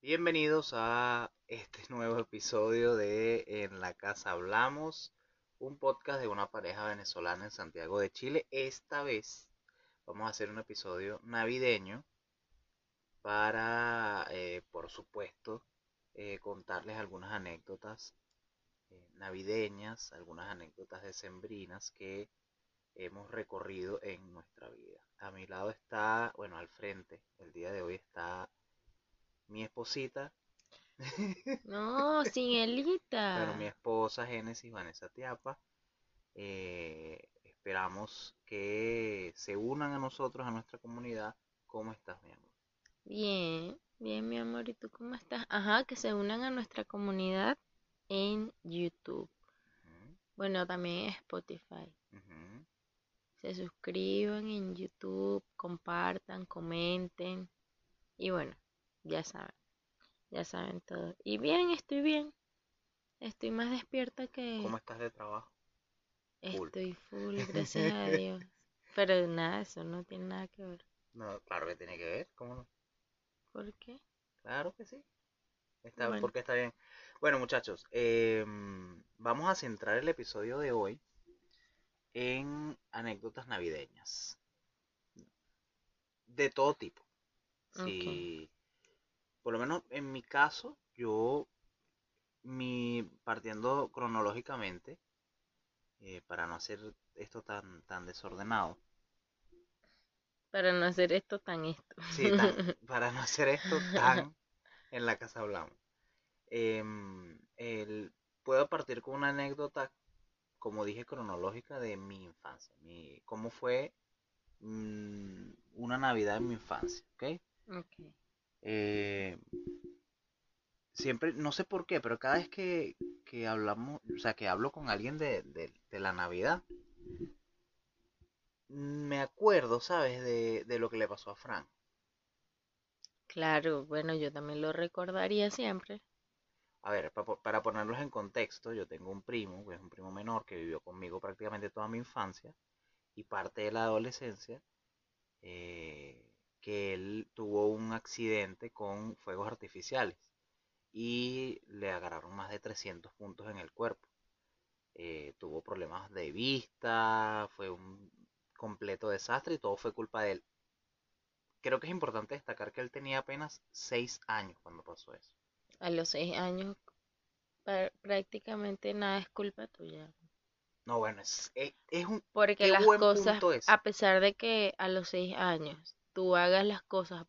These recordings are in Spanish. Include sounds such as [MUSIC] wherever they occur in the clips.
Bienvenidos a este nuevo episodio de En la Casa Hablamos, un podcast de una pareja venezolana en Santiago de Chile. Esta vez vamos a hacer un episodio navideño para, eh, por supuesto, eh, contarles algunas anécdotas eh, navideñas, algunas anécdotas decembrinas que hemos recorrido en nuestra vida. A mi lado está, bueno, al frente, el día de hoy está mi esposita. [LAUGHS] No, sin Elita. Bueno, mi esposa Génesis Vanessa Tiapa. Eh, esperamos que se unan a nosotros, a nuestra comunidad. ¿Cómo estás, mi amor? Bien, bien, mi amor. ¿Y tú cómo estás? Ajá, que se unan a nuestra comunidad en YouTube. Bueno, también en Spotify. ujú. Se suscriban en YouTube, compartan, comenten. Y bueno, ya saben, ya saben todo. Y bien, estoy bien. Estoy más despierta que ¿Cómo estás de trabajo? Estoy full, gracias a [LAUGHS] Dios. Pero nada, eso no tiene nada que ver. No, claro que tiene que ver, ¿cómo no? ¿Por qué? Claro que sí. Está, Bueno. porque está bien. Bueno, muchachos, em, vamos a centrar el episodio de hoy en anécdotas navideñas. De todo tipo. Si, por lo menos en mi caso, yo, mi, partiendo cronológicamente, eh, para no hacer esto tan, tan desordenado, Para no hacer esto tan esto. Sí, tan- [LAUGHS] para no hacer esto tan en la casa hablamos. Em, el- puedo partir con una anécdota, como dije, cronológica de mi infancia. Mi, cómo fue mm, una Navidad en mi infancia, ¿ok? Ok. Eh, siempre, no sé por qué, pero cada vez que, que hablamos, o sea, que hablo con alguien de, de- de la Navidad, me acuerdo, ¿sabes? De, de lo que le pasó a Frank. Claro, bueno, yo también lo recordaría siempre. A ver, para ponerlos en contexto, yo tengo un primo, que es un primo menor, que vivió conmigo prácticamente toda mi infancia y parte de la adolescencia, eh, que él tuvo un accidente con fuegos artificiales y le agarraron más de 300 puntos en el cuerpo. Eh, tuvo problemas de vista, fue un completo desastre y todo fue culpa de él. Creo que es importante destacar que él tenía apenas 6 años cuando pasó eso. A los seis años prácticamente nada es culpa tuya. No, bueno, es, es, es un... Porque las cosas, a pesar de que a los seis años tú hagas las cosas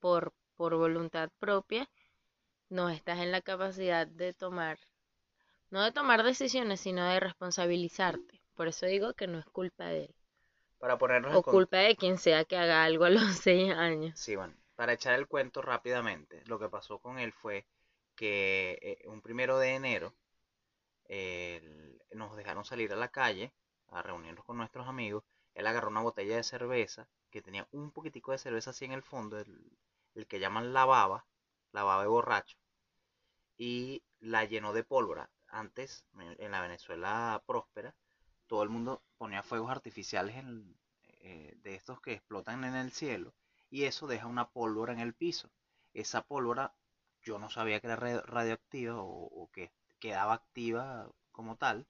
por, por voluntad propia, no estás en la capacidad de tomar, no de tomar decisiones, sino de responsabilizarte. Por eso digo que no es culpa de él. Para ponernos O culpa de quien sea que haga algo a los [LAUGHS] seis años. Sí, bueno, para echar el cuento rápidamente, lo que pasó con él fue que eh, un primero de enero nos dejaron salir a la calle a reunirnos con nuestros amigos. Él agarró una botella de cerveza que tenía un poquitico de cerveza así en el fondo, el, que llaman la baba, la baba de borracho, y la llenó de pólvora. Antes, en en la Venezuela próspera, todo el mundo ponía fuegos artificiales en- eh, de estos que explotan en el cielo y eso deja una pólvora en el piso. Esa pólvora yo no sabía que era ra- radioactiva o, o que quedaba activa como tal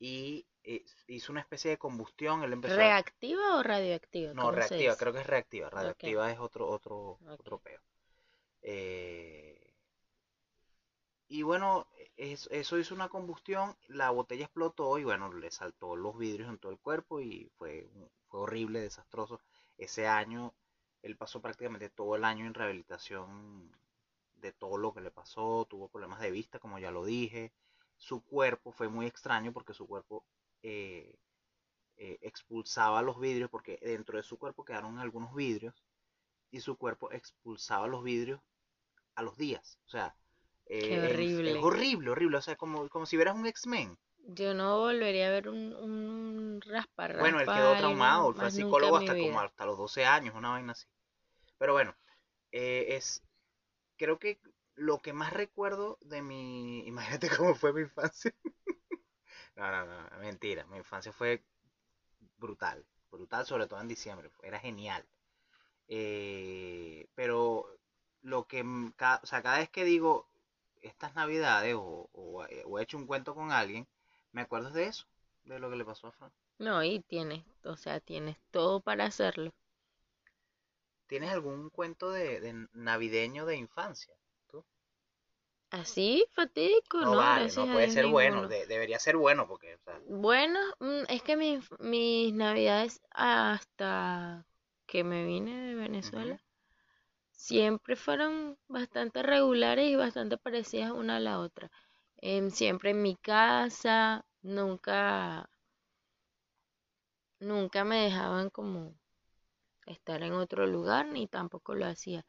y eh, hizo una especie de combustión. Él empezó a- ¿Reactiva o radioactiva? no, ¿Cómo se reactiva, creo que es reactiva. Radioactiva es otro, otro, otro peo. Eh, y bueno, es- eso hizo una combustión, la botella explotó y bueno, le saltó los vidrios en todo el cuerpo y fue, fue horrible, desastroso. Ese año, él pasó prácticamente todo el año en rehabilitación de todo lo que le pasó, tuvo problemas de vista, como ya lo dije. Su cuerpo fue muy extraño porque su cuerpo eh, eh, expulsaba los vidrios, porque dentro de su cuerpo quedaron algunos vidrios y su cuerpo expulsaba los vidrios a los días. O sea, eh, Qué horrible. es horrible, horrible. O sea, como, como si vieras un X-Men. Yo no volvería a ver un, un rasparraspa. Bueno, él quedó traumado, él fue psicólogo hasta como hasta los 12 años, una vaina así. Pero bueno, eh, es, creo que lo que más recuerdo de mi, [LAUGHS] imagínate cómo fue mi infancia. [LAUGHS] No, no, no, mentira, mi infancia fue brutal, brutal, sobre todo en diciembre, era genial. Eh, pero lo que, cada, o sea, cada vez que digo estas navidades o, he hecho un cuento con alguien, me acuerdo de eso, de lo que le pasó a Fran. No, y tienes, o sea, tienes todo para hacerlo. ¿Tienes algún cuento de, navideño de infancia? ¿Tú? Así, fatídico, no, vale, no puede ser bueno, debería ser bueno porque... Bueno, mm, es que mis, mis navidades hasta que me vine de Venezuela siempre fueron bastante regulares y bastante parecidas una a la otra. Em, siempre en mi casa, nunca, nunca me dejaban como estar en otro lugar, ni tampoco lo hacía.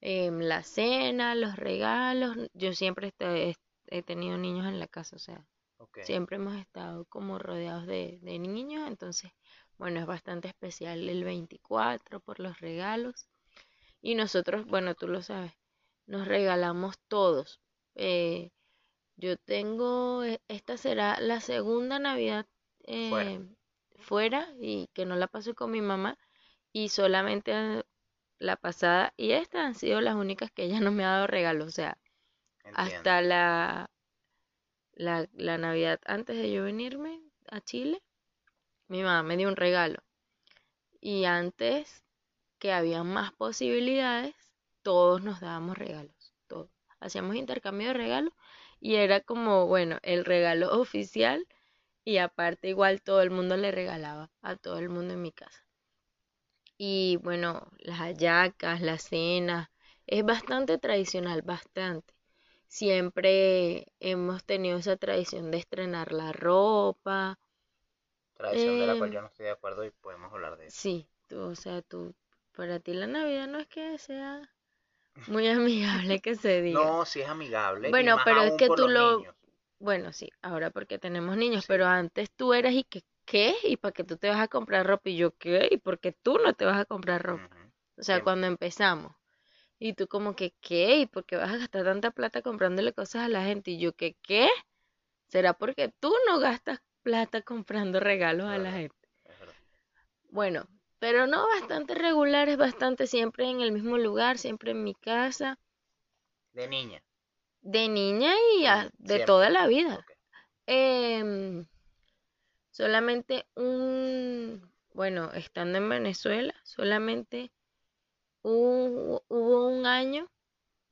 Em, la cena, los regalos, yo siempre he tenido niños en la casa, o sea, siempre hemos estado como rodeados de, de niños, entonces, bueno, es bastante especial el 24 por los regalos. Y nosotros, bueno, tú lo sabes, nos regalamos todos. Eh, yo tengo, e, esta será la segunda Navidad eh, fuera. y que no la paso con mi mamá y solamente la pasada y esta han sido las únicas que ella no me ha dado regalo, o sea, hasta la, la, la Navidad antes de yo venirme a Chile, mi mamá me dio un regalo y antes que había más posibilidades, todos nos dábamos regalos, todos. Hacíamos intercambio de regalos y era como, bueno, el regalo [LAUGHS] oficial y aparte igual todo el mundo le regalaba a todo el mundo en mi casa. Y bueno, las hallacas, la cena, es bastante tradicional, bastante. Siempre hemos tenido esa tradición de estrenar la ropa. Tradición de la cual em, yo no estoy de acuerdo y podemos hablar de eso. Sí, tú, o sea, tú para ti la Navidad no es que sea muy [LAUGHS] amigable que se diga. No, sí es amigable. Bueno, pero es que tú lo... Bueno, sí, ahora porque tenemos niños, pero antes tú eras y que, ¿qué? ¿Y para qué tú te vas a comprar ropa? Y yo, ¿qué? ¿Y por qué tú no te vas a comprar ropa? O sea, cuando empezamos. Y tú como que, ¿qué? ¿Y por qué vas a gastar tanta plata comprándole cosas a la gente? Y yo, ¿qué? ¿Qué? ¿Será porque tú no gastas plata comprando regalos a la gente? Bueno, pero no bastante regular, es bastante siempre en el mismo lugar, siempre en mi casa. De niña. De niña y de toda la vida. Em, solamente un, bueno, estando en Venezuela, solamente hubo un año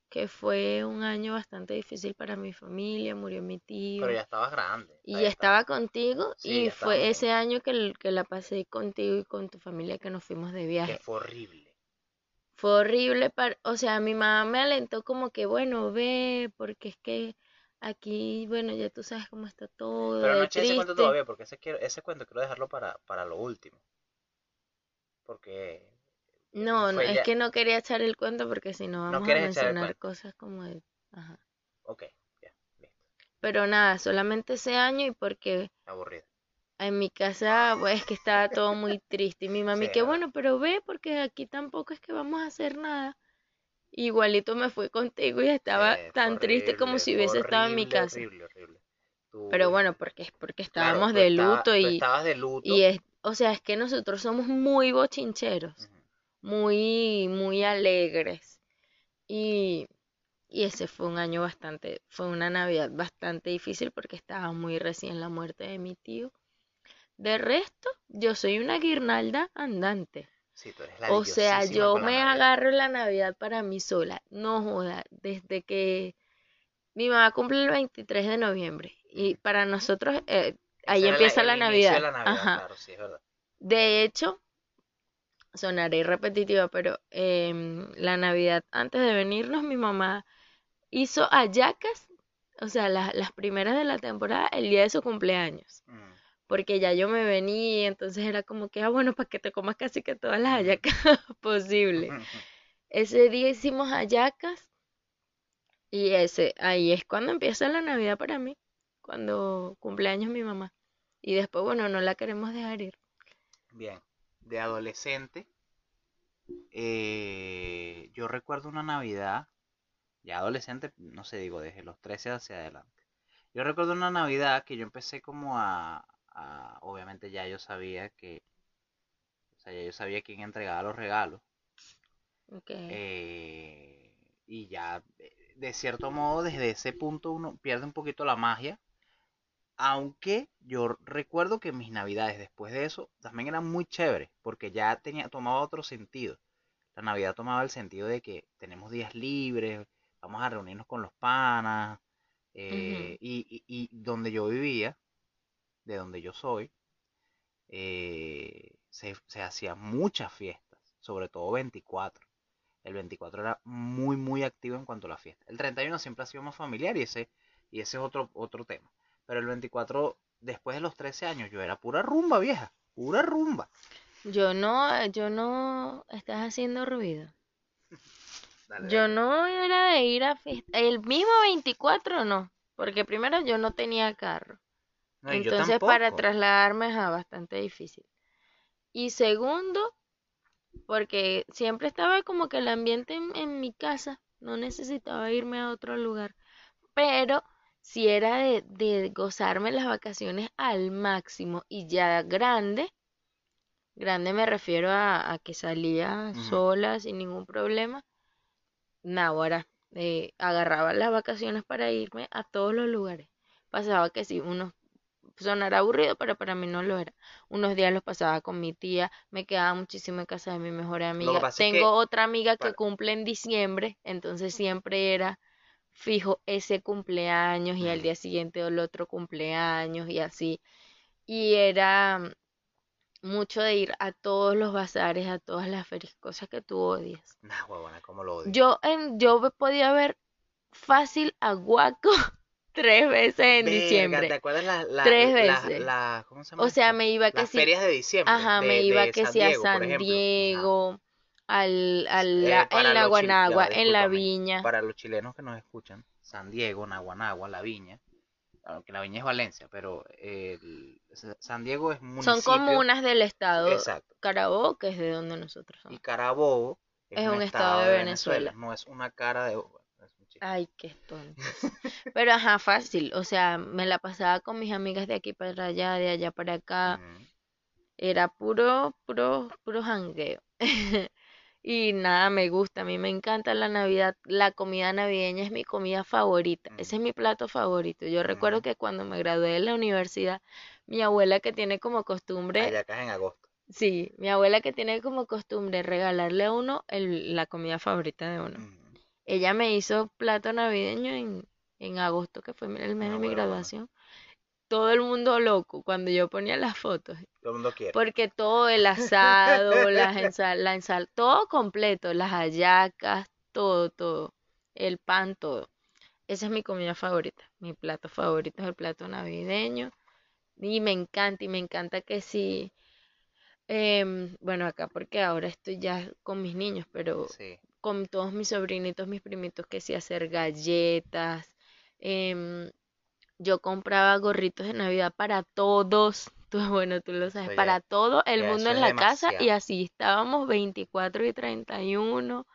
que fue un año bastante difícil para mi familia, murió mi tío. Pero ya estabas grande. Y estaba contigo y fue ese año que, que la pasé contigo y con tu familia que nos fuimos de viaje. Que fue horrible. Fue horrible, para, o sea, mi mamá me alentó como que, bueno, ve, porque es que aquí, bueno, ya tú sabes cómo está todo. Pero no eché ese cuento todavía, porque ese, ese cuento quiero dejarlo para, para lo último. Porque no, no, es que no quería echar el cuento porque si no vamos a mencionar cosas como de... Ajá. Ok, ya, listo. Pero nada, solamente ese año y porque... Aburrido. En mi casa, pues es que estaba todo muy triste. Y mi mami, que bueno, pero ve, porque aquí tampoco es que vamos a hacer nada. Igualito me fui contigo y estaba tan triste como si hubiese estado en mi casa. Horrible, horrible. pero bueno, porque es porque estábamos de luto y... Estabas de luto. Y es, o sea, es que nosotros somos muy bochincheros muy, muy alegres. Y, y ese fue un año bastante, fue una Navidad bastante difícil porque estaba muy recién la muerte de mi tío. De resto, yo soy una guirnalda andante. O sea, yo me agarro la Navidad para mí sola. No joda, desde que mi mamá cumple el 23 de noviembre y para nosotros eh, ahí empieza la, Navidad. Ajá. De hecho, sonaré repetitiva, pero eh, la Navidad antes de venirnos mi mamá hizo ayacas, o sea, las primeras de la temporada, el día de su cumpleaños. Mm. Porque ya yo me venía, y entonces era como que, ah, bueno, para que te comas casi que todas las ayacas [LAUGHS] posibles. Ese día hicimos ayacas y ese, ahí es cuando empieza la Navidad para mí, cuando cumpleaños mi mamá. Y después, bueno, no la queremos dejar ir. Bien de adolescente, eh, yo recuerdo una Navidad, ya adolescente, no sé, digo, desde los 13 hacia adelante. Yo recuerdo una Navidad que yo empecé como a, obviamente ya yo sabía que sea, ya yo sabía quién entregaba los regalos. Eh, y ya, eh, de cierto modo, desde ese punto uno pierde un poquito la magia. Aunque yo recuerdo que mis navidades después de eso también eran muy chéveres, porque ya tenía, tomaba otro sentido. La Navidad tomaba el sentido de que tenemos días libres, vamos a reunirnos con los panas, eh, y, y- y donde yo vivía, de donde yo soy, eh, se, se hacían muchas fiestas, sobre todo 24. El 24 era muy, muy activo en cuanto a la fiesta. El 31 siempre ha sido más familiar y ese, y ese es otro, otro tema. Pero el 24, después de los 13 años, yo era pura rumba, vieja. Pura rumba. Yo no, yo no, estás haciendo ruido. [LAUGHS] Dale, Yo dale. no era de ir a fiesta. El mismo 24 no, porque primero yo no tenía carro. No, Entonces para trasladarme es bastante difícil. Y segundo, porque siempre estaba como que el ambiente en, en mi casa, no necesitaba irme a otro lugar. Pero si era de, de gozarme las vacaciones al máximo y ya grande, grande me refiero a, a que salía sola sin ningún problema, Náguara, eh, agarraba las vacaciones para irme a todos los lugares. Pasaba que sí, unos sonará aburrido, pero para mí no lo era. Unos días los pasaba con mi tía, me quedaba muchísimo en casa de mi mejor amiga. pasa es que, Tengo otra amiga que para- cumple en diciembre, entonces siempre era fijo ese cumpleaños y al día siguiente el otro cumpleaños y así. Y era mm, mucho de ir a todos los bazares, a todas las ferias, cosas que tú odias. Nah, huevona, cómo lo odio. Yo en yo podía ver fácil a Guaco [LAUGHS] tres veces en Verga, ¿te diciembre, acuerdas la, la, tres la, veces. la- ¿cómo se llama O sea, me iba que Las sí, ferias de diciembre ajá, de, me iba de que San sí a Diego, San. Diego, al, al Eh, la- en la chil- Guanagua, en la. Viña. Para los chilenos que nos escuchan, San Diego, Naguanagua, La Viña, aunque La Viña es Valencia, pero el- San Diego es Son municipio, comunas del estado exacto, Carabobo, que es de donde nosotros y somos. Carabobo es Es un estado estado de de Venezuela, Venezuela. no es una cara de... Ay, qué tonto. [LAUGHS] Pero ajá, fácil. O sea, me la pasaba con mis amigas de aquí para allá, de allá para acá. Era puro, puro, puro jangueo. [LAUGHS] Y nada, me gusta, a mí me encanta la Navidad, la comida navideña es mi comida favorita, ese es mi plato favorito. Yo recuerdo que cuando me gradué de la universidad, mi abuela que tiene como costumbre, Hallacas en agosto. sí, mi abuela que tiene como costumbre regalarle a uno el- la comida favorita de uno. Ella me hizo plato navideño en, en agosto, que fue el mes de mi huevona. graduación. Todo el mundo loco cuando yo ponía las fotos. Todo el mundo quiere. Porque todo el asado, las ensal, la ensal, todo completo, las hallacas, todo, todo, el pan, todo. Esa es mi comida favorita. Mi plato favorito es el plato navideño. Y me encanta, y me encanta que sí. em, bueno, acá porque ahora estoy ya con mis niños, pero Sí. Con todos mis sobrinitos, mis primitos, que sí hacer galletas. em, yo compraba gorritos de Navidad para todos. [LAUGHS] Tú, bueno, tú lo sabes, para todo el mundo en la casa y así estábamos 24 y 31.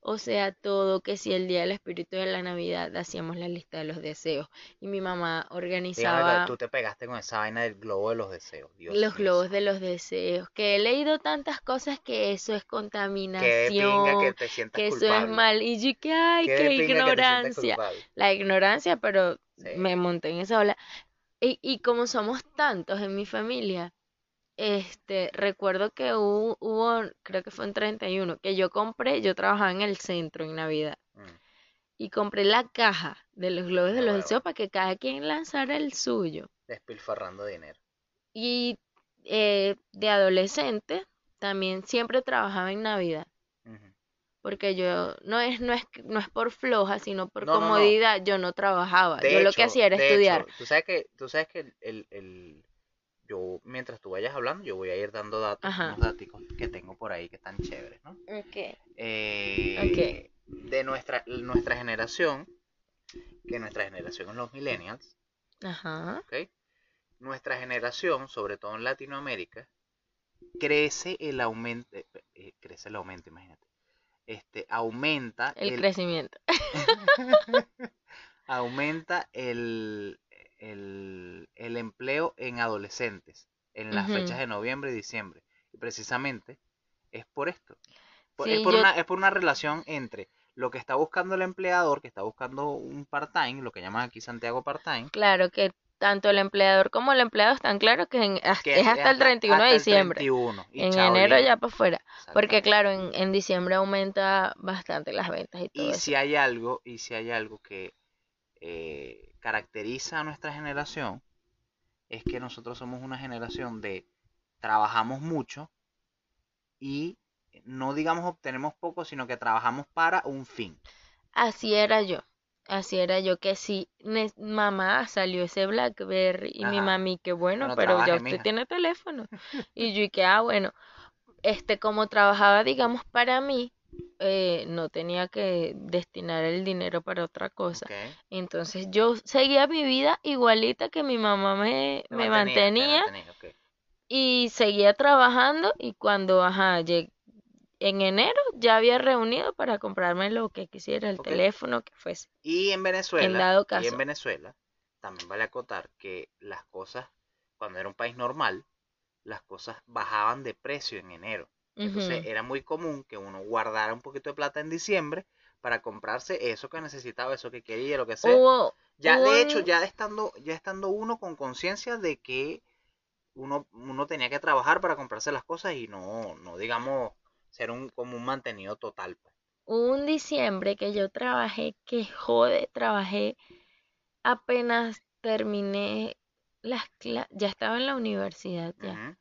O sea, todo, que si el día del espíritu de la Navidad hacíamos la lista de los deseos y mi mamá Dígame organizaba tú te pegaste con esa vaina del globo de los deseos. Dios los globos de los deseos, que he leído tantas cosas que eso es pinga que contaminación, te sientas que eso es mal y yo que ay, Qué que ignorancia, la ignorancia, pero Sí. me monté en esa ola. Y, y como somos tantos en mi familia, este, recuerdo que hubo, hubo, creo que fue en 31, que yo compré, yo trabajaba en el centro en Navidad, Mm, y compré la caja de los globos de no, los deseos para que cada quien lanzara el suyo. despilfarrando dinero. Y eh, de adolescente también siempre trabajaba en Navidad, porque yo no es, no es, no es por floja, sino por No, no, no. el, el, el yo mientras tú vayas hablando, yo voy a ir dando datos, unos datos que tengo por ahí que están chéveres, ¿no? Okay. Eh, ok. De nuestra, nuestra generación, que nuestra generación es los millennials. Ajá. Okay, nuestra generación, sobre todo en Latinoamérica, crece el aumento, eh, eh, crece el aumento, imagínate. Este, aumenta el... crecimiento. [LAUGHS] aumenta el, empleo en adolescentes en las fechas de noviembre y diciembre. precisamente es por esto. Por- Sí, es, por yo- una, es por una relación entre lo que está buscando el empleador, que está buscando un part-time, lo que llaman aquí Santiago part-time, Claro que tanto el empleador como el empleado están claros que en- que es hasta el 31 hasta de el diciembre. 31, y En enero ya para afuera. Porque claro, en, en diciembre aumenta bastante las ventas y todo Y eso. si hay algo, y si hay algo que eh, caracteriza a nuestra generación, es que nosotros somos una generación de trabajamos mucho y no digamos obtenemos poco, sino que trabajamos para un fin. Así era yo. Así era yo que sí, ne- mamá salió ese BlackBerry y mi mami que bueno, pero ya usted mija. tiene teléfono. Y yo y que ah, bueno, este como trabajaba digamos para mí, eh, no tenía que destinar el dinero para otra cosa. Entonces yo seguía mi vida igualita que mi mamá me, me mantenía, y seguía trabajando y cuando, ajá, en enero ya había reunido para comprarme lo que quisiera, el teléfono que fuese. Y en Venezuela, dado y en Venezuela, también vale acotar que las cosas, cuando era un país normal, las cosas bajaban de precio en enero. Entonces era muy común que uno guardara un poquito de plata en diciembre para comprarse eso que necesitaba, eso que quería, lo que sea. Hubo, Ya hubo de hecho, ya estando, ya estando uno con conciencia de que uno, uno tenía que trabajar para comprarse las cosas y no, no digamos, ser un como un mantenido total. pues. hubo un diciembre que yo trabajé, que jode, trabajé apenas terminé las clases, ya estaba en la universidad ya.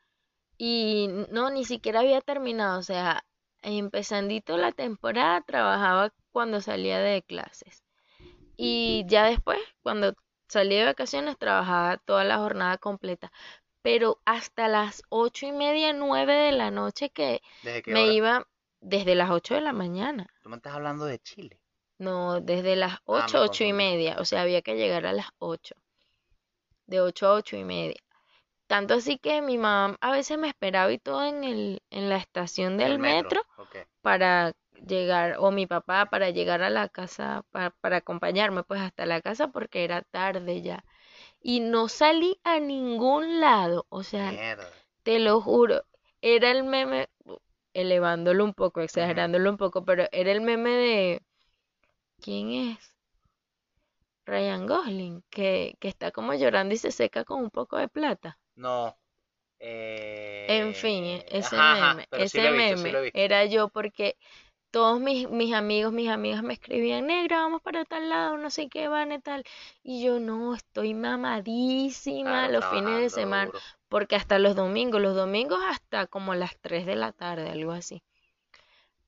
Y no, ni siquiera había terminado, o sea, empezandito la temporada trabajaba cuando salía de clases. Y ya después, cuando salí de vacaciones, trabajaba toda la jornada completa. Pero hasta las ocho y media, nueve de la noche que ¿Desde qué me hora? iba desde las ocho de la mañana. Tú me estás hablando de Chile. No, desde las Ah, ocho, ocho y media. O sea, había que llegar a las ocho. De ocho a ocho y media. Tanto así que mi mamá a veces me esperaba y todo en el, en la estación del El metro para llegar, o mi papá para llegar a la casa, para, para acompañarme pues hasta la casa porque era tarde ya. Y no salí a ningún lado, o sea, Mierda. te lo juro, era el meme, elevándolo un poco, exagerándolo un poco, pero era el meme de, ¿quién es? Ryan Gosling, que, que está como llorando y se seca con un poco de plata. No. eh, En fin, e- ese ajá, meme, ese visto, sí meme era yo porque todos mis, mis amigos, mis amigas me escribían, negra, vamos para tal lado, no sé qué van y tal. Y yo no, estoy mamadísima Claro, los fines de semana, duro. porque hasta los domingos, los domingos hasta como las 3 de la tarde, algo así.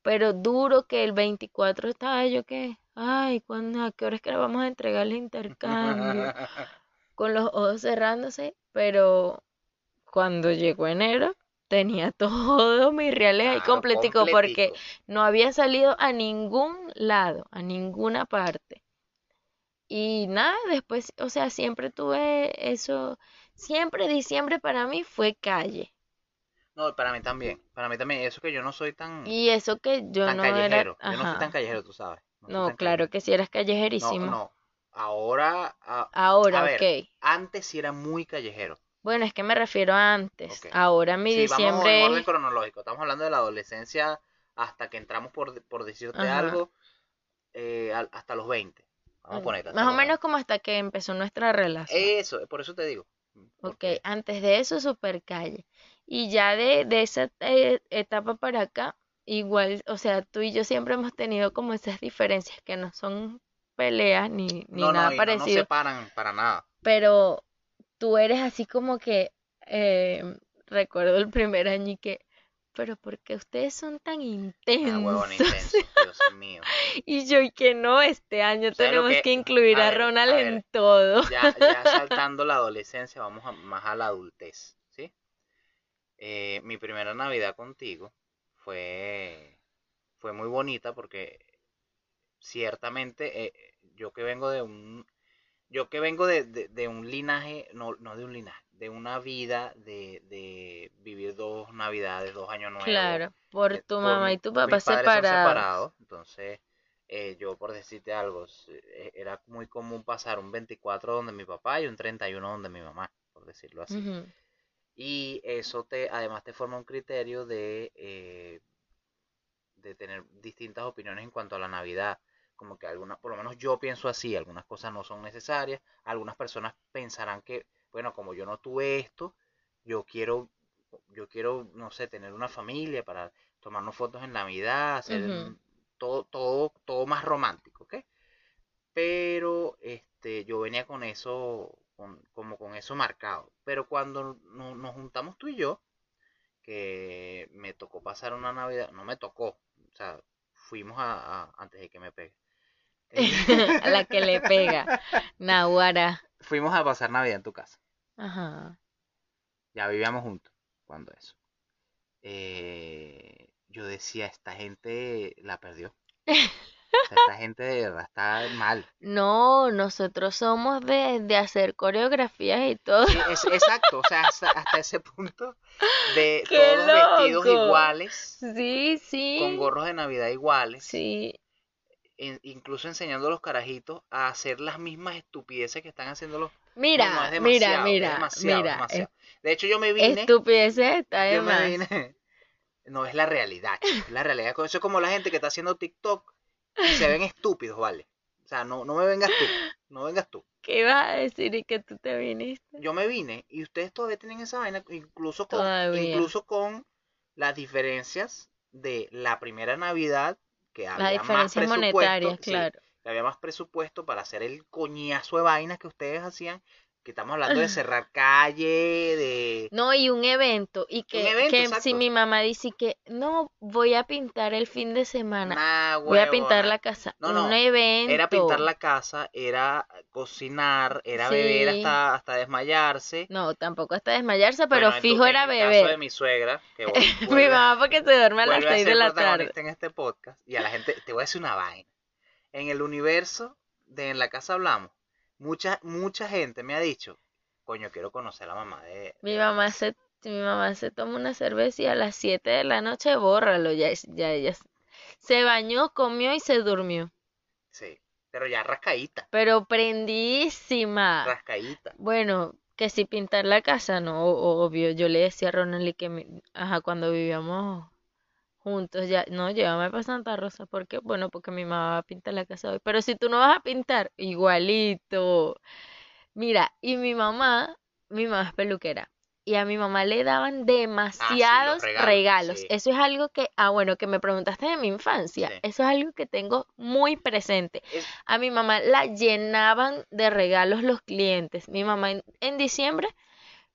Pero duro que el 24 estaba yo que, ay, ¿cuándo, a qué hora es que le vamos a entregar el [LAUGHS] intercambio? Con los ojos cerrándose, pero cuando llegó enero tenía [LAUGHS] todos mis reales ahí Claro, completico porque no había salido a ningún lado, a ninguna parte. Y nada, después, o sea, siempre tuve eso, siempre diciembre para mí fue calle. No, para mí también. Para mí también. Eso que yo no soy tan, Y eso que yo tan no era, callejero. Yo no soy tan callejero, tú sabes. No No, claro callejero. que si eras No, callejerísimo. no. Ahora, a- Ahora, a ver, ok. antes sí era muy callejero. Bueno, es que me refiero a antes. Ahora mi Sí, vamos en diciembre orden cronológico. Estamos hablando de la adolescencia hasta que entramos, por, por decirte Ajá. algo, eh, hasta los 20. Vamos a Mm, poner Más o menos 20. como hasta que empezó nuestra relación. Eso, por eso te digo. Ok, antes de eso, super calle. Y ya de, de esa eh, etapa para acá, igual, o sea, tú y yo siempre hemos tenido como esas diferencias que no son peleas ni, ni no, nada no, y no parecido, separan para nada. pero tú eres así como que, eh, recuerdo el primer año y que, pero ¿por qué ustedes son tan Ah, huevón intensos? intenso, Dios [LAUGHS] mío. Y yo, y que no, este año ¿Sabes lo tenemos que- que incluir a a ver, Ronald a en todo. Ya, ya [LAUGHS] saltando la adolescencia, vamos a- más a la adultez, ¿sí? Eh, mi primera Navidad contigo fue, fue muy bonita porque ciertamente eh, yo que vengo de un yo que vengo de, de- de un linaje, no, no de un linaje, de una vida de, de vivir dos navidades, dos años nuevos. Claro, por eh, tu por mamá y tu papá mis padres son separados. separados, entonces eh, yo por decirte algo, eh, era muy común pasar un 24 donde mi papá y un 31 donde mi mamá, por decirlo así. Y eso te, además te forma un criterio de, eh, de tener distintas opiniones en cuanto a la Navidad. Como que algunas, por lo menos yo pienso así, algunas cosas no son necesarias, algunas personas pensarán que, bueno, como yo no tuve esto, yo quiero, yo quiero, no sé, tener una familia para tomarnos fotos en Navidad, hacer todo, todo, todo más romántico, ¿ok? Pero este, yo venía con eso, con- como con eso marcado. Pero cuando no- nos juntamos tú y yo, que me tocó pasar una Navidad, no me tocó, o sea, fuimos a, a- antes de que me pegue. [LAUGHS] A la que le pega. Nahuara. Fuimos a pasar Navidad en tu casa. Ajá. Ya vivíamos juntos cuando eso. Eh, yo decía, esta gente la perdió. O sea, esta gente de verdad está mal. No, nosotros somos de, de hacer coreografías y todo. Sí, es, exacto, o sea, hasta, hasta ese punto de [LAUGHS] ¡Qué todos vestidos iguales, Sí, sí. con gorros de Navidad iguales, Sí. In- incluso enseñando a los carajitos a hacer las mismas estupideces que están haciendo los... Mira, No, es mira, demasiado, es mira, demasiado, mira. demasiado. De hecho, yo me vine, Estupideces está de yo me más. vine, [LAUGHS] no es la realidad, es la realidad. Eso es como la gente que está haciendo TikTok y se ven estúpidos, ¿vale? O sea, no, no me vengas tú, no vengas tú. ¿Qué ibas a decir y que tú te viniste? yo me vine y ustedes todavía tienen esa vaina, incluso con, Todavía. incluso con las diferencias de la primera Navidad, que había más diferencias presupuesto, monetarias, sí, claro. que había más presupuesto para hacer el coñazo de vainas que ustedes hacían, que estamos hablando de cerrar calle, de... No, y un evento. Y que, evento, que si mi mamá dice que no, voy a pintar el fin de semana, Nah, voy a pintar la casa. No, no, un evento. Era pintar la casa, era cocinar, era Sí. beber hasta, hasta desmayarse. No, tampoco hasta desmayarse, pero Bueno, en tu- fijo era en el caso de beber. mi suegra, que [LAUGHS] Mi mamá porque se duerme a las vuelve a 6 de la tarde. en este podcast y a la gente te voy a decir una vaina. En el universo de En la casa hablamos, mucha mucha gente me ha dicho, coño, quiero conocer a la mamá de Mi mamá Vanessa". se, mi mamá se toma una cerveza y a las 7 de la noche bórralo. Ya, ya ella se bañó, comió y se durmió. Sí, pero ya rascaíta, Pero prendidísima. rascaíta. Bueno, que si pintar la casa, no, obvio. Yo le decía a Ronald que, mi- ajá, cuando vivíamos juntos, ya, no, llévame para Santa Rosa. ¿Por qué? Bueno, porque mi mamá va a pintar la casa hoy. Pero si tú no vas a pintar, igualito. Mira, y mi mamá, mi mamá es peluquera. Y a mi mamá le daban demasiados regalos, regalos. sí. Eso es algo que, ah, bueno, que me preguntaste de mi infancia. Sí. Eso es algo que tengo muy presente. Es- A mi mamá la llenaban de regalos los clientes. Mi mamá en, en diciembre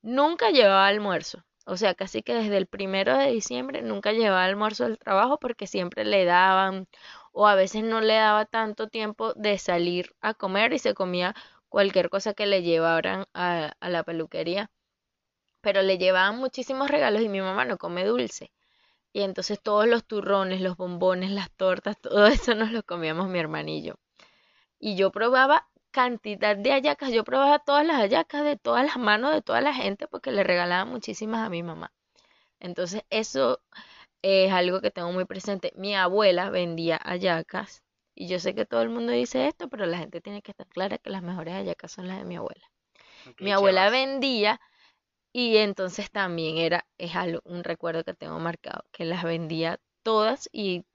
nunca llevaba almuerzo. O sea, casi que desde el primero de diciembre nunca llevaba almuerzo al trabajo porque siempre le daban o a veces no le daba tanto tiempo de salir a comer y se comía cualquier cosa que le llevaran a, a la peluquería. Pero le llevaban muchísimos regalos y mi mamá no come dulce. Y entonces todos los turrones, los bombones, las tortas, [LAUGHS] todo eso nos lo comíamos mi hermanillo. Y yo probaba cantidad de hallacas, yo probaba todas las hallacas de todas las manos de toda la gente porque le regalaban muchísimas a mi mamá. Entonces eso es algo que tengo muy presente. Mi abuela vendía hallacas y yo sé que todo el mundo dice esto, pero la gente tiene que estar clara que las mejores hallacas son las de mi abuela. Mi abuela vendía y entonces también era, es algo, un recuerdo que tengo marcado, que las vendía todas y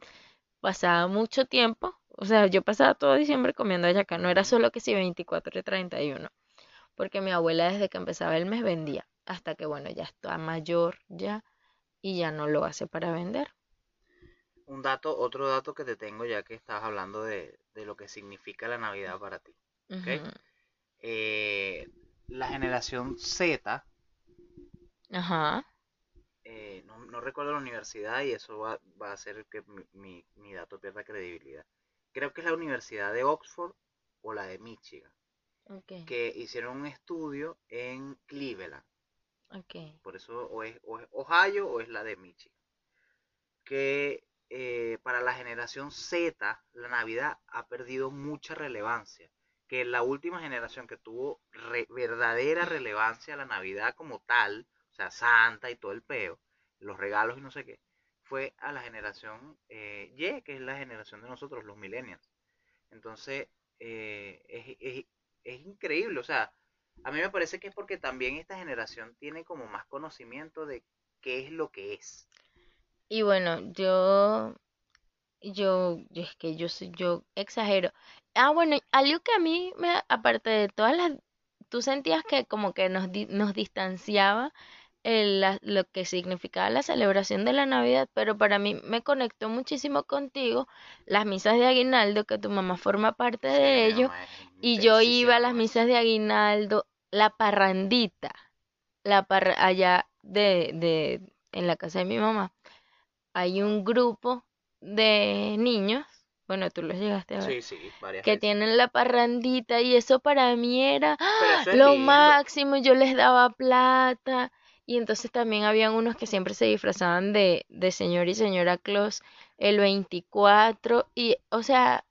pasaba mucho tiempo, o sea, yo pasaba todo diciembre comiendo hallaca, no era solo que si 24 y 31, porque mi abuela desde que empezaba el mes vendía, hasta que bueno, ya está mayor ya y ya no lo hace para vender. Un dato, otro dato que te tengo ya que estabas hablando de, de lo que significa la Navidad para ti. ¿ok? Ujú. Eh, la generación Z, Ajá, eh, no, no recuerdo la universidad y eso va, va a hacer que mi, mi- mi dato pierda credibilidad. Creo que es la Universidad de Oxford o la de Michigan, que hicieron un estudio en Cleveland. Por eso o es, o es Ohio o es la de Michigan. Que eh, para la generación Z, la Navidad ha perdido mucha relevancia. Que la última generación que tuvo re- verdadera relevancia a la Navidad como tal, o sea, Santa y todo el peo, los regalos y no sé qué, fue a la generación eh, Y, que es la generación de nosotros, los millennials. Entonces, eh, es, es- es increíble, o sea, A mí me parece que es porque también esta generación tiene como más conocimiento de qué es lo que es. Y bueno, yo, yo, es que yo yo exagero. Ah, bueno, algo que a mí me, aparte de todas las, tú sentías que como que nos, nos distanciaba el- la- lo que significaba la celebración de la Navidad, pero para mí me conectó muchísimo contigo las misas de aguinaldo, que tu mamá forma parte Sí, de ello, y yo iba a las misas de aguinaldo, la parrandita, la parra allá de, de, en la casa de mi mamá, hay un grupo de niños, bueno, tú los llegaste a ver, Sí, sí, varias que veces. tienen la parrandita y eso para mí era es lo lindo. máximo, yo les daba plata y entonces también habían unos que siempre se disfrazaban de, de señor y señora Claus el 24 y, o sea,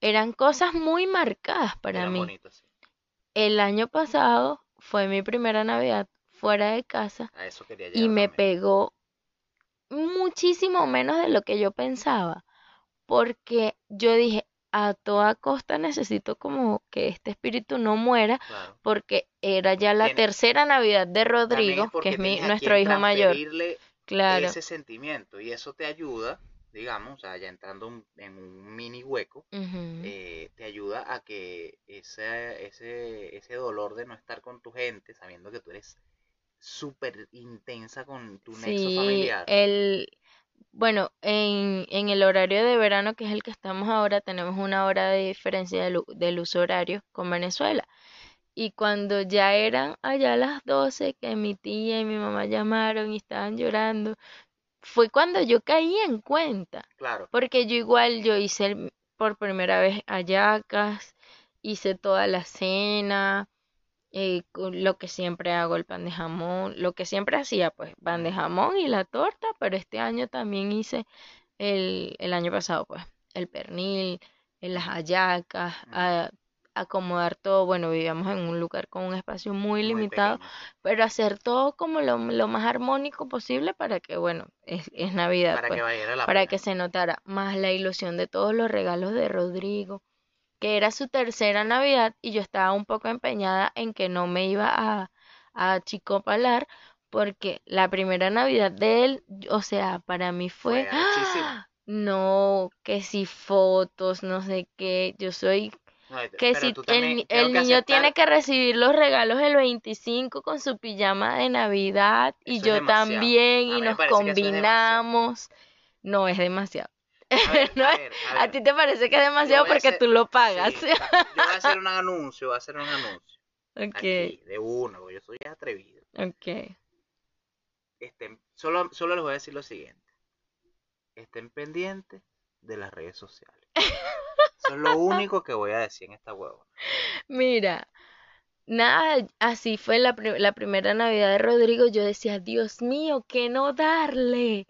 eran cosas muy marcadas para mí. sí. El año pasado fue mi primera Navidad fuera de casa A eso quería y me también. pegó muchísimo menos de lo que yo pensaba, porque yo dije, a toda costa necesito como que este espíritu no muera, Claro. porque era ya la tercera Navidad de Rodrigo, que es mi, nuestro hijo mayor. Claro. ese sentimiento y eso te ayuda, digamos, o sea, ya entrando un- en un mini hueco, eh, te ayuda a que ese, ese, ese dolor de no estar con tu gente, sabiendo que tú eres súper intensa con tu nexo Sí, familiar. el, bueno, en, en el horario de verano, que es el que estamos ahora, tenemos una hora de diferencia del, del uso horario con Venezuela. Y cuando ya eran allá las 12, que mi tía y mi mamá llamaron y estaban llorando, fue cuando yo caí en cuenta. Claro, Porque yo igual, yo hice por primera vez hallacas, hice toda la cena, eh, lo que siempre hago, el pan de jamón, lo que siempre hacía, pues, pan de jamón y la torta, pero este año también hice el, el año pasado, pues, el pernil, eh, las hallacas, Ujú. a- acomodar todo, bueno, vivíamos en un lugar con un espacio muy muy limitado, pequeño. pero hacer todo como lo, lo más armónico posible para que, bueno, es, es Navidad, Para pues que para que se notara más la ilusión de todos los regalos de Rodrigo, que era su tercera Navidad y yo estaba un poco empeñada en que no me iba a, a achicopalar porque la primera Navidad de él, o sea, para mí fue. ¡ah! no, que si fotos, no sé qué, yo soy que pero si el, el que niño tiene que recibir los regalos el 25 con su pijama de Navidad y eso yo también y nos es combinamos. No es demasiado. [LAUGHS] A ver, No a es- ver, a a ver. ti te parece que es demasiado porque hacer, tú lo pagas. sí, yo voy a hacer [LAUGHS] un anuncio, voy a hacer un anuncio Ok, aquí, de uno, porque yo soy atrevido. ok. Estén, solo, solo les voy a decir lo siguiente. Estén pendientes de las redes sociales. [LAUGHS] Eso es lo único que voy a decir en esta huevo. Mira, nada, así fue la, la primera Navidad de Rodrigo. Yo decía, Dios mío, ¿qué no darle?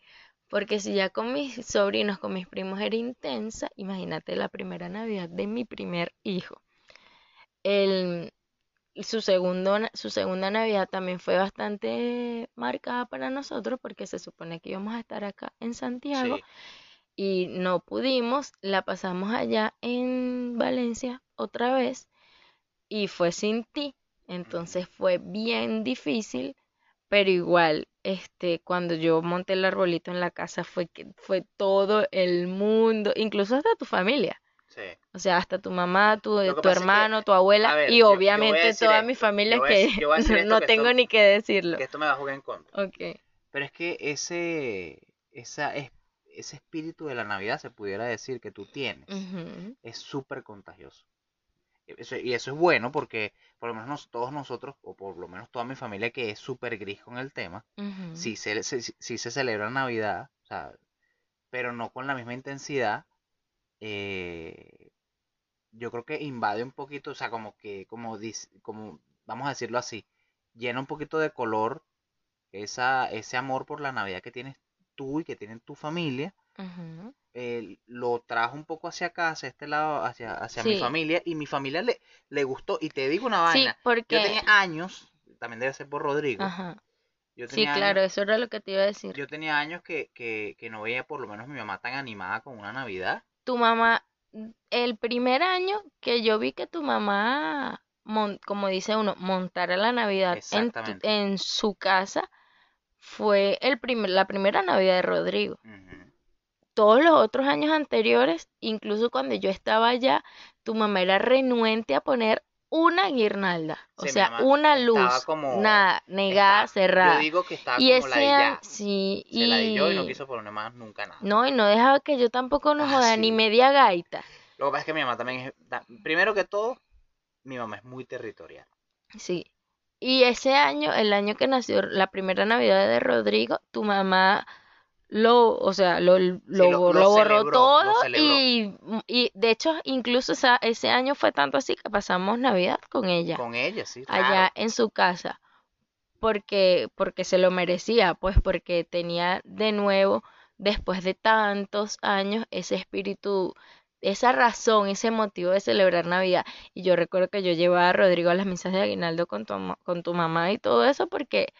Porque si ya con mis sobrinos, con mis primos era intensa, imagínate la primera Navidad de mi primer hijo. El, su segundo, su segunda Navidad también fue bastante marcada para nosotros porque se supone que íbamos a estar acá en Santiago Sí, y no pudimos, la pasamos allá en Valencia otra vez y fue sin ti, entonces fue bien difícil, pero igual, este, cuando yo monté el arbolito en la casa fue que fue todo el mundo, incluso hasta tu familia. sí. O sea, hasta tu mamá, tu, tu pasa es que, hermano, tu abuela ver, y obviamente toda mi familia voy que [LAUGHS] esto no que tengo esto, ni que decirlo. que esto me va a jugar en contra. Ok. Pero es que ese, esa, es- ese espíritu de la Navidad, se pudiera decir, que tú tienes, es súper contagioso. Eso- y eso es bueno porque por lo menos nos- todos nosotros, o por lo menos toda mi familia que es súper gris con el tema, ujú. sí se, se- sí se celebra Navidad, o sea, pero no con la misma intensidad. eh, yo creo que invade un poquito, o sea, como que, como, como vamos a decirlo así, llena un poquito de color esa, ese amor por la Navidad que tienes tú y que tiene tu familia. Eh, lo trajo un poco hacia acá, hacia este lado, hacia, hacia mi Sí, familia, y mi familia le, le gustó. Y te digo una sí, vaina, yo porque, tenía años, también debe ser por Rodrigo, ajá, yo sí, tenía claro, años, eso era lo que te iba a decir. yo tenía años que, que, que no veía por lo menos mi mamá tan animada con una Navidad. Tu mamá, el primer año que yo vi que tu mamá mon- como dice uno, montar a la Navidad en, tu- en su casa fue el primer, la primera Navidad de Rodrigo. Todos los otros años anteriores, incluso cuando yo estaba allá, tu mamá era renuente a poner una guirnalda, o Sí, sea, una luz, como- nada, negada, Está- cerrada. Yo digo que estaba Y como la ese ya. sí, Se la di yo y no y quiso poner más nunca nada. no, y no dejaba que yo tampoco nos Ah, joda ni media gaita. Lo que pasa es que mi mamá también es... Primero que todo, mi mamá es muy territorial. Sí. Y ese año, el año que nació la primera Navidad de Rodrigo, tu mamá lo, o sea, lo, lo, lo- lo lo borró celebró, todo y, y de hecho incluso esa- ese año fue tanto así que pasamos Navidad con ella, Con ella, sí, allá claro. en su casa, porque, porque se lo merecía, pues porque tenía de nuevo, después de tantos años, ese espíritu, esa razón, ese motivo de celebrar Navidad. Y yo recuerdo que yo llevaba a Rodrigo a las misas de aguinaldo con tu, con tu mamá y todo eso porque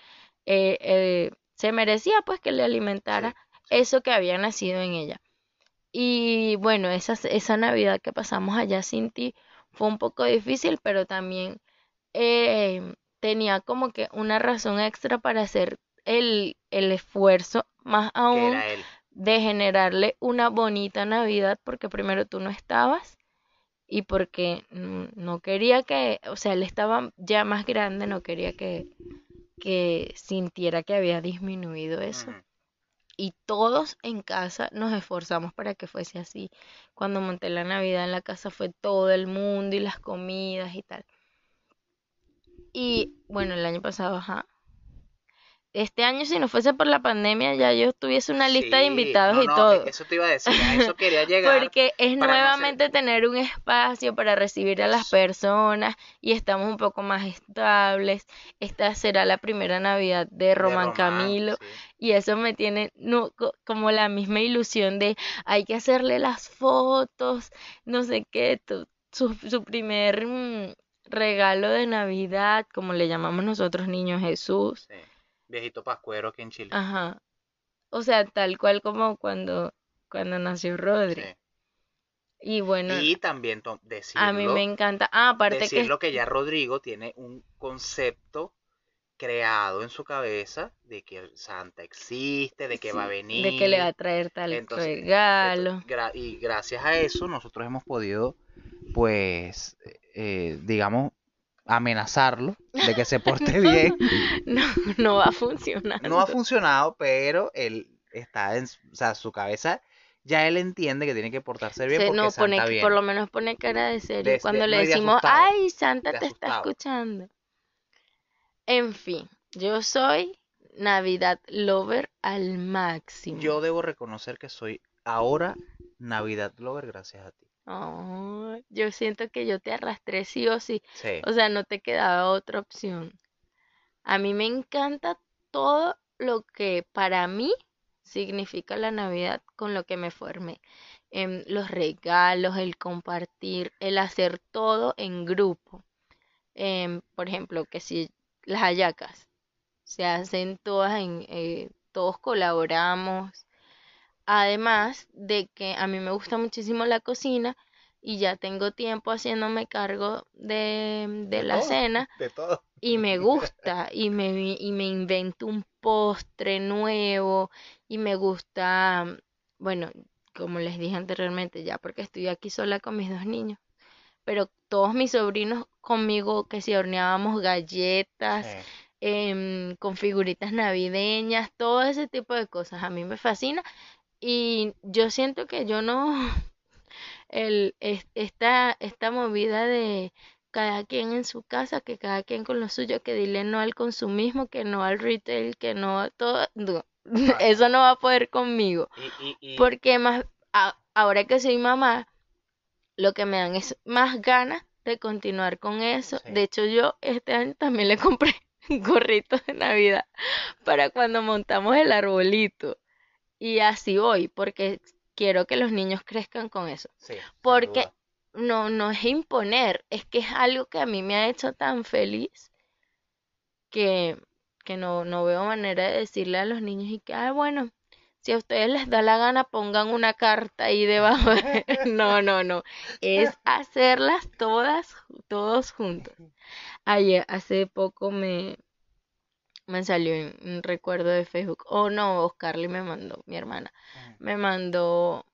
eh, eh, se merecía pues que le alimentara eso que había nacido en ella. Y bueno, esa, esa Navidad que pasamos allá sin ti fue un poco difícil, pero también eh, tenía como que una razón extra para hacer el, el esfuerzo, más aún de generarle una bonita Navidad, porque primero tú no estabas y porque no quería que, o sea, él estaba ya más grande, no quería que, que sintiera que había disminuido eso. Y todos en casa nos esforzamos para que fuese así. Cuando monté la Navidad en la casa fue todo el mundo y las comidas y tal. Y bueno, el año pasado, ajá. Este año, si no fuese por la pandemia, ya yo tuviese una lista de invitados no, y no, todo. Eso te iba a decir, a eso quería [LAUGHS] llegar. Porque es hacer- nuevamente tener un espacio para recibir a las personas y estamos un poco más estables. Esta será la primera Navidad de de Román Camilo sí. y eso me tiene no, como la misma ilusión de hay que hacerle las fotos, no sé qué, tu- su, su primer mm, regalo de Navidad, como le llamamos nosotros niños Jesús. Sí. Viejito pascuero aquí en Chile. Ajá. O sea, tal cual como cuando, cuando nació Rodri. Sí. Y bueno, Y también decirlo, a mí me encanta. Ah, aparte que decirlo que ya Rodrigo tiene un concepto creado en su cabeza de que Santa existe, de que va a venir. de que le va a traer tal Entonces, regalo. Gra- y gracias a eso nosotros hemos podido, pues, eh, digamos, amenazarlo de que se [LAUGHS] porte bien. No, no va a funcionar. No ha funcionado, pero él está en, o sea, su cabeza, ya él entiende que tiene que portarse bien Se- porque no, pone, Santa por viene. lo menos pone cara de serio De- cuando de- le no, decimos, asustado, ay, Santa te está escuchando. En fin, yo soy Navidad lover al máximo. Yo debo reconocer que soy ahora Navidad Lover gracias a ti. Oh, yo siento que yo te arrastré sí o sí. Sí. O sea, no te quedaba otra opción. A mí me encanta todo lo que para mí significa la Navidad con lo que me formé. Em, los regalos, el compartir, el hacer todo en grupo. Em, por ejemplo, que si las hallacas se hacen todas en, eh, todos colaboramos. Además de que a mí me gusta muchísimo la cocina y ya tengo tiempo haciéndome cargo de, de la cena De todo. y me gusta y me, y me invento un postre nuevo y me gusta, bueno, como les dije anteriormente, ya porque estoy aquí sola con mis dos niños, pero todos mis sobrinos conmigo que si horneábamos galletas, em, con figuritas navideñas, todo ese tipo de cosas, a mí me fascina y yo siento que yo no, [LAUGHS] el, es- esta, esta movida de cada quien en su casa, que cada quien con lo suyo, que dile no al consumismo, que no al retail, que no a todo, no, [LAUGHS] eso no va a poder conmigo, Y, y, y- porque más, a- ahora que soy mamá, lo que me dan es más ganas de continuar con eso. Sí. De hecho, yo este año también le [LAUGHS] compré gorritos de Navidad para cuando montamos el arbolito. Y así voy, porque quiero que los niños crezcan con eso. sí, Porque no, no es imponer, es que es algo que a mí me ha hecho tan feliz que, que no, no veo manera de decirle a los niños y que, ah, bueno, si a ustedes les da la gana, pongan una carta ahí debajo. [LAUGHS] No, no, no. Es [LAUGHS] hacerlas todas, todos juntos. Ayer, hace poco me, me salió un recuerdo de Facebook. Oh, no, Oscarly me mandó, mi hermana, me mandó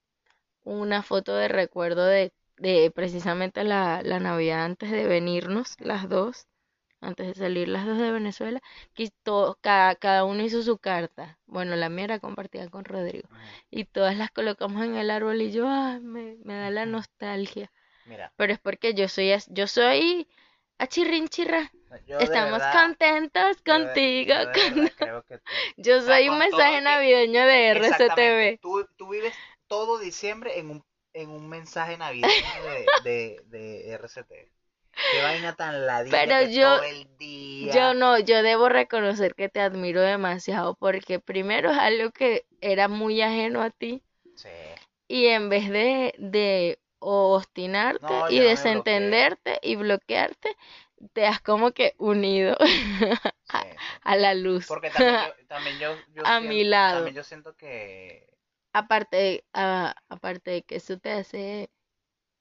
una foto de recuerdo de, de precisamente la, la Navidad antes de venirnos, las dos antes de salir las dos de Venezuela, que cada, cada uno hizo su carta. Bueno, la mía era compartida con Rodrigo. Y todas las colocamos en el árbol y yo, ah, me, me da la nostalgia. Mira. Pero es porque yo soy, yo soy achirrinchirra. Estamos contentos contigo. Yo, [LAUGHS] [LAUGHS] soy un mensaje navideño de RCTV. Tú, tú, vives todo diciembre en un, en un mensaje navideño de, de, de RCTV. Qué vaina tan ladilla Pero yo, todo el día. Yo no, yo debo reconocer que te admiro demasiado porque primero es algo que era muy ajeno a ti. Sí. Y en vez de, de obstinarte y desentenderte y bloquearte, te has como que unido [LAUGHS] a, la luz. Porque también yo, [LAUGHS] a mi lado. También yo siento que... Aparte, aparte de que eso te hace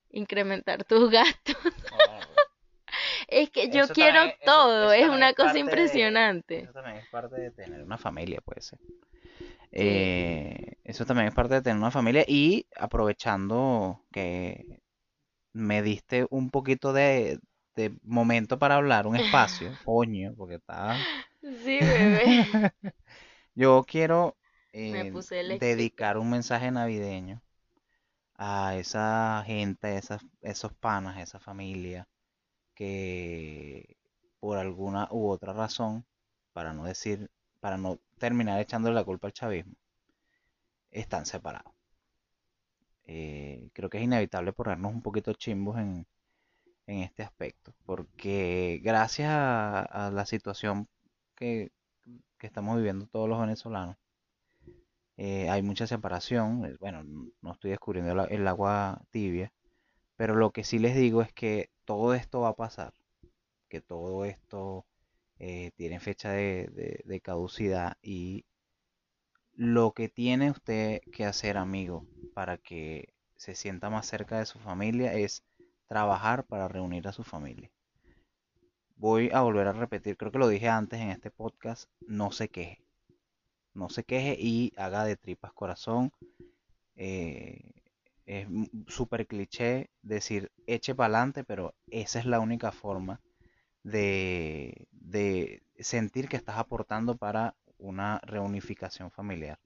incrementar tus [LAUGHS] gastos. Es que yo quiero todo, es una cosa impresionante. eso también es parte de tener una familia, puede ser. Eh, eso también es parte de tener una familia y aprovechando que me diste un poquito de, momento para hablar, un espacio, [LAUGHS] coño, porque está... Sí, bebé. [LAUGHS] Yo quiero eh, dedicar un mensaje navideño a esa gente, a esas, esos panas, a esa familia que por alguna u otra razón, para no decir, para no terminar echándole la culpa al chavismo, están separados. Eh, creo que es inevitable ponernos un poquito chimbos en, en este aspecto, porque gracias a, la situación que, estamos viviendo todos los venezolanos, eh, hay mucha separación. Eh, bueno, no estoy descubriendo el agua tibia, pero lo que sí les digo es que todo esto va a pasar, que todo esto eh, tiene fecha de, caducidad y lo que tiene usted que hacer, amigo, para que se sienta más cerca de su familia es trabajar para reunir a su familia. Voy a volver a repetir, creo que lo dije antes en este podcast, no se queje. No se queje y haga de tripas corazón. Eh, es súper cliché decir eche para adelante, pero esa es la única forma de, de sentir que estás aportando para una reunificación familiar,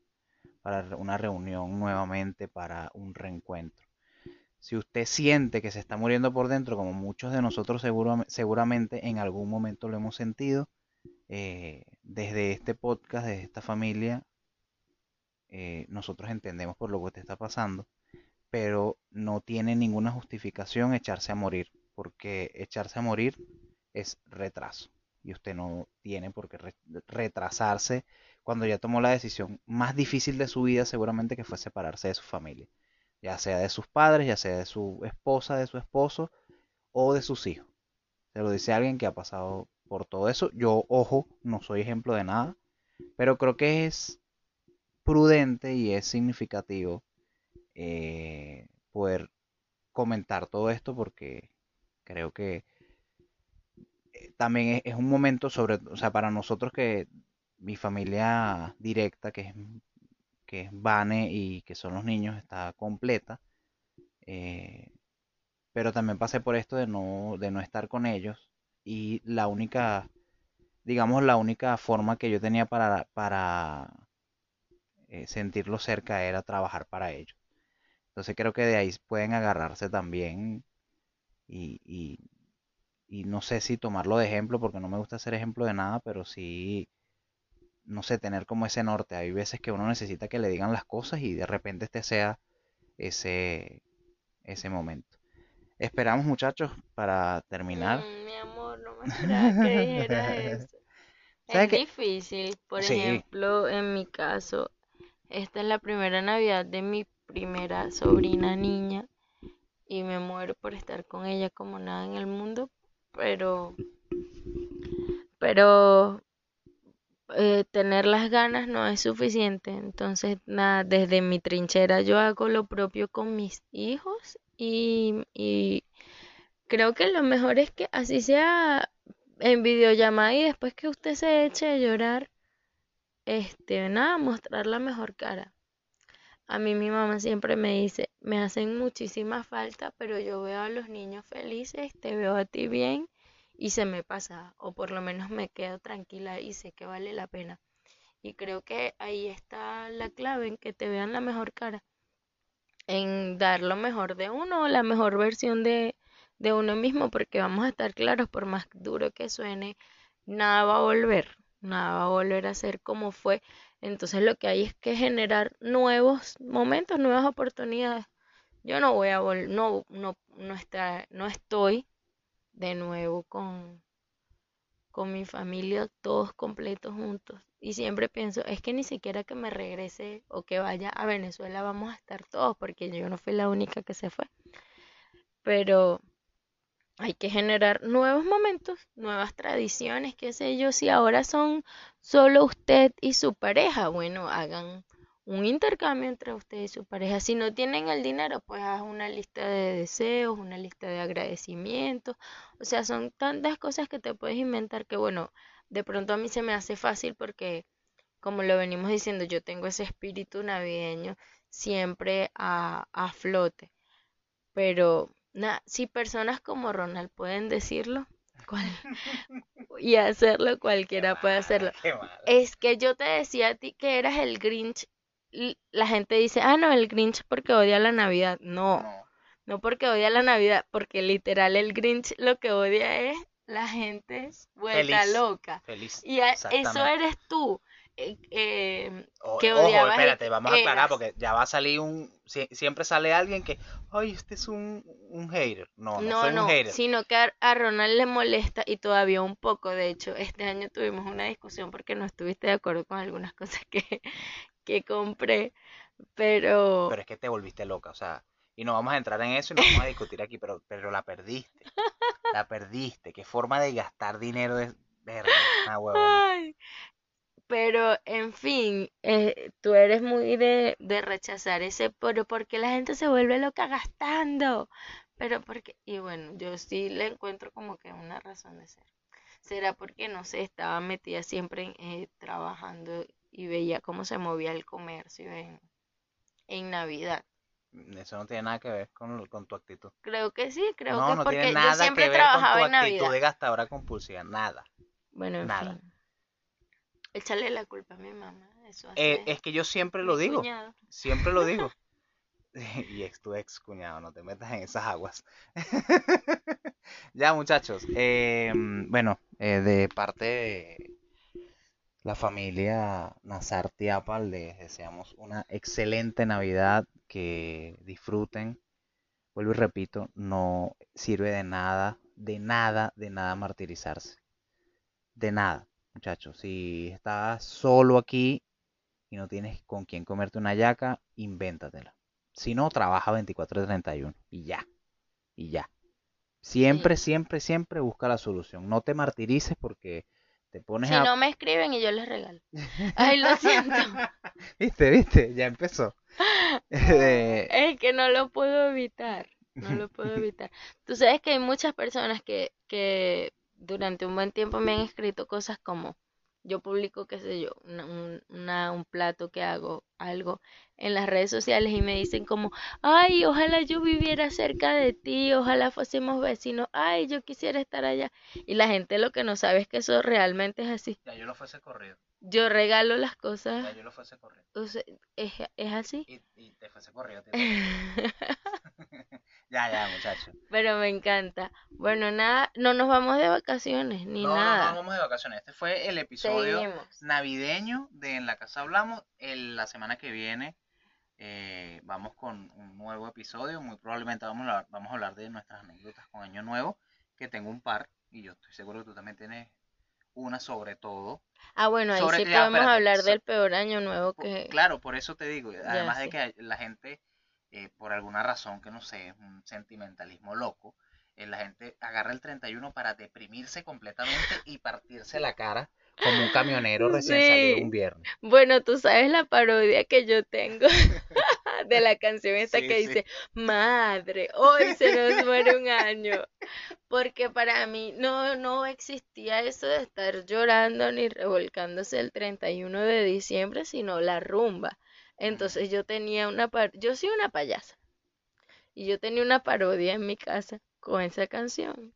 para una reunión nuevamente, para un reencuentro. Si usted siente que se está muriendo por dentro, como muchos de nosotros seguramente en algún momento lo hemos sentido, eh, desde este podcast, desde esta familia, eh, nosotros entendemos por lo que usted está pasando pero no tiene ninguna justificación echarse a morir, porque echarse a morir es retraso y usted no tiene por qué retrasarse cuando ya tomó la decisión más difícil de su vida seguramente que fue separarse de su familia, ya sea de sus padres, ya sea de su esposa, de su esposo o de sus hijos. Se lo dice alguien que ha pasado por todo eso. Yo, ojo, no soy ejemplo de nada, pero creo que es prudente y es significativo eh, poder comentar todo esto porque creo que también es, un momento sobre, o sea, para nosotros que mi familia directa, que es, que es Vane y que son los niños, está completa. Eh, pero también pasé por esto de no, de no estar con ellos. Y la única, digamos, la única forma que yo tenía para, para sentirlo cerca era trabajar para ellos. Entonces creo que de ahí pueden agarrarse también y, y, no sé si tomarlo de ejemplo porque no me gusta ser ejemplo de nada, pero sí, no sé, tener como ese norte. Hay veces que uno necesita que le digan las cosas y de repente este sea ese, ese momento. Esperamos muchachos para terminar. Mm, mi amor, no me esperaba que [LAUGHS] eso. Es difícil, por ejemplo, en mi caso, esta es la primera Navidad de mi primera sobrina niña y me muero por estar con ella como nada en el mundo, pero pero eh, tener las ganas no es suficiente. Entonces, nada, desde mi trinchera yo hago lo propio con mis hijos y, y creo que lo mejor es que así sea en videollamada y después que usted se eche a llorar, este, nada, mostrar la mejor cara. A mí mi mamá siempre me dice, me hacen muchísima falta, pero yo veo a los niños felices, te veo a ti bien y se me pasa, o por lo menos me quedo tranquila y sé que vale la pena. Y creo que ahí está la clave en que te vean la mejor cara, en dar lo mejor de uno, la mejor versión de, de uno mismo, porque vamos a estar claros, por más duro que suene, nada va a volver, nada va a volver a ser como fue. Entonces lo que hay es que generar nuevos momentos, nuevas oportunidades. Yo no voy a vol no, no, no, está, no estoy de nuevo con, con mi familia todos completos juntos. Y siempre pienso, es que ni siquiera que me regrese o que vaya a Venezuela vamos a estar todos, porque yo no fui la única que se fue. Pero hay que generar nuevos momentos, nuevas tradiciones, qué sé yo, si ahora son solo usted y su pareja, bueno, hagan un intercambio entre usted y su pareja. Si no tienen el dinero, pues haz una lista de deseos, una lista de agradecimientos. O sea, son tantas cosas que te puedes inventar que, bueno, de pronto a mí se me hace fácil porque, como lo venimos diciendo, yo tengo ese espíritu navideño siempre a, a flote. Pero si personas como Ronald pueden decirlo [LAUGHS] y hacerlo, cualquiera puede hacerlo. Es que yo te decía a ti que eras el Grinch. La gente dice, ah, no, el Grinch porque odia la Navidad. No, no, porque odia la Navidad, porque literal el Grinch lo que odia es la gente vuelta loca. Feliz. Y eso eres tú. Eh, que odiaba Ojo, espérate, vamos a aclarar porque ya va a salir un. siempre sale alguien que. Ay, este es un, un hater. No, no, soy un hater. Sino que a, Ronald le molesta y todavía un poco. De hecho, este año tuvimos una discusión porque no estuviste de acuerdo con algunas [LAUGHS] cosas que, que compré. Pero. Pero es que te volviste loca, o sea. Y no vamos a entrar en eso y no vamos a discutir aquí, pero, pero la perdiste. La perdiste. Qué forma de gastar dinero de. Verde, [LAUGHS] Ay, pero, en fin, eh, tú eres muy de, de rechazar ese, pero porque la gente se vuelve loca gastando. Pero porque, y bueno, yo sí le encuentro como que una razón de ser. Será porque, no sé, estaba metida siempre eh, trabajando y veía cómo se movía el comercio en, en Navidad. Eso no tiene nada que ver con, con tu actitud. Creo que sí, creo que porque yo siempre he trabajado en Navidad. actitud de gastadora compulsiva, nada. Bueno, en nada. fin. Échale la culpa a mi mamá. Eh, es que yo siempre lo digo. Siempre lo digo. [LAUGHS] [LAUGHS] y ex tu ex cuñado, no te metas en esas aguas. [LAUGHS] ya, muchachos. Em, bueno, eh, de parte de la familia Nazar Tiapal, les deseamos una excelente Navidad. Que disfruten. Vuelvo y repito, no sirve de nada, de nada, de nada martirizarse. De nada muchachos. Si estás solo aquí y no tienes con quién comerte una yaca, invéntatela. Si no, trabaja 24 31 y ya. Y ya. Siempre, siempre, siempre busca la solución. No te martirices porque te pones si no me escriben y yo les regalo. [LAUGHS] Ay, lo siento. [LAUGHS] viste, viste, ya empezó. [LAUGHS] es que no lo puedo evitar. No lo puedo evitar. Tú sabes que hay muchas personas que, que durante un buen tiempo me han escrito cosas como yo publico, qué sé yo, una, un plato que hago, algo en las redes sociales y me dicen como, ay, ojalá yo viviera cerca de ti, ojalá fuésemos vecinos, ay, yo quisiera estar allá. Y la gente lo que no sabe es que eso realmente es así. Ya yo lo fuese corrido. Yo regalo las cosas. Ya yo lo fuese corrido. es, es así. Y, y te fuese corrido. [LAUGHS] Ya, ya, muchacho. Pero me encanta. Bueno, nada, no nos vamos de vacaciones ni nada. No, no vamos de vacaciones. Este fue el episodio navideño de En la Casa Hablamos. El, la semana que viene eh, vamos con un nuevo episodio. Muy probablemente vamos a, hablar, vamos a hablar de nuestras anécdotas con Año Nuevo, que tengo un par y yo estoy seguro que tú también tienes una sobre todo. Ah, bueno, ahí sí podemos hablar del peor Año Nuevo que... Claro, por eso te digo. Además de que la gente eh, por alguna razón que no sé, es un sentimentalismo loco, eh, la gente agarra el 31 para deprimirse completamente y partirse la cara Como un camionero [LAUGHS] recién Sí. salido un viernes. Bueno, tú sabes la parodia que yo tengo [LAUGHS] de la canción esta Sí, que sí. dice, Madre, hoy se nos muere un año. Porque para mí no, no existía eso de estar llorando ni revolcándose el 31 de diciembre, sino la rumba. Entonces yo tenía una par yo soy una payasa. Y yo tenía una parodia en mi casa con esa canción.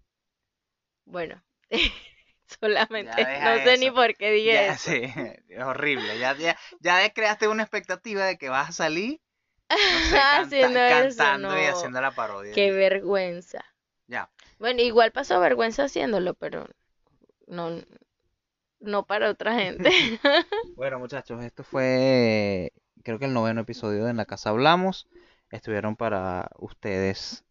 Bueno, [LAUGHS] solamente no sé ni por qué dije Ya, eso. sí, es horrible. Ya, ya, ya creaste una expectativa de que vas a salir no sé, [LAUGHS] canta- Haciendo eso, cantando y haciendo la parodia. Qué vergüenza. Ya. Bueno, igual pasó vergüenza haciéndolo, pero no, no para otra gente. [LAUGHS] Bueno, muchachos, esto fue creo que el noveno episodio de En la Casa Hablamos. Estuvieron para ustedes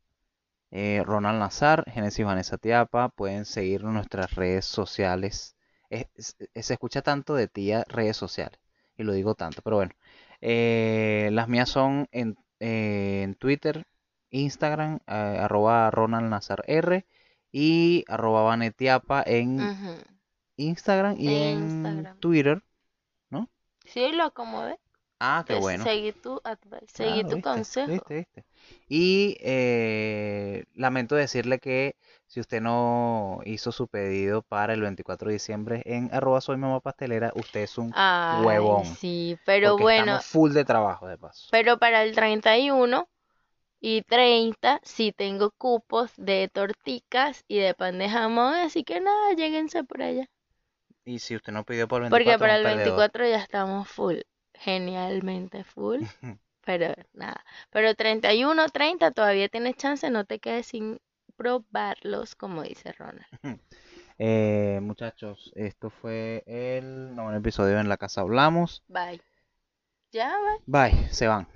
eh, Ronald Nazar, Genesis Vanessa Tiapa. Pueden seguirnos en nuestras redes sociales. Es- es- se escucha tanto de ti a redes sociales. Y lo digo tanto, pero bueno. Eh, las mías son en, eh, en Twitter, Instagram, arroba Ronald Nazar R y arroba Vanetiapa en. Instagram y en Instagram. Twitter. Sí, lo acomodé. Ah, qué Pues, bueno. Seguí tu advice, seguí Claro, tu viste, consejo. viste, viste. Y eh, lamento decirle que si usted no hizo su pedido para el 24 de diciembre en arroba soy mamá pastelera, usted es un Ay, huevón. sí, pero porque bueno, full de trabajo de paso. pero para el 31 y 30 sí tengo cupos de torticas y de pan de jamón, así que nada, lléguense por allá. Y si usted no pidió por el Porque 24, para es el un perdedor. 24 ya estamos full, genialmente full, pero nada. Pero 31, 30 todavía tienes chance, no te quedes sin probarlos, como dice Ronald. Eh, muchachos, esto fue el noveno episodio en La Casa Hablamos. Bye. Ya, bye. Bye, se van.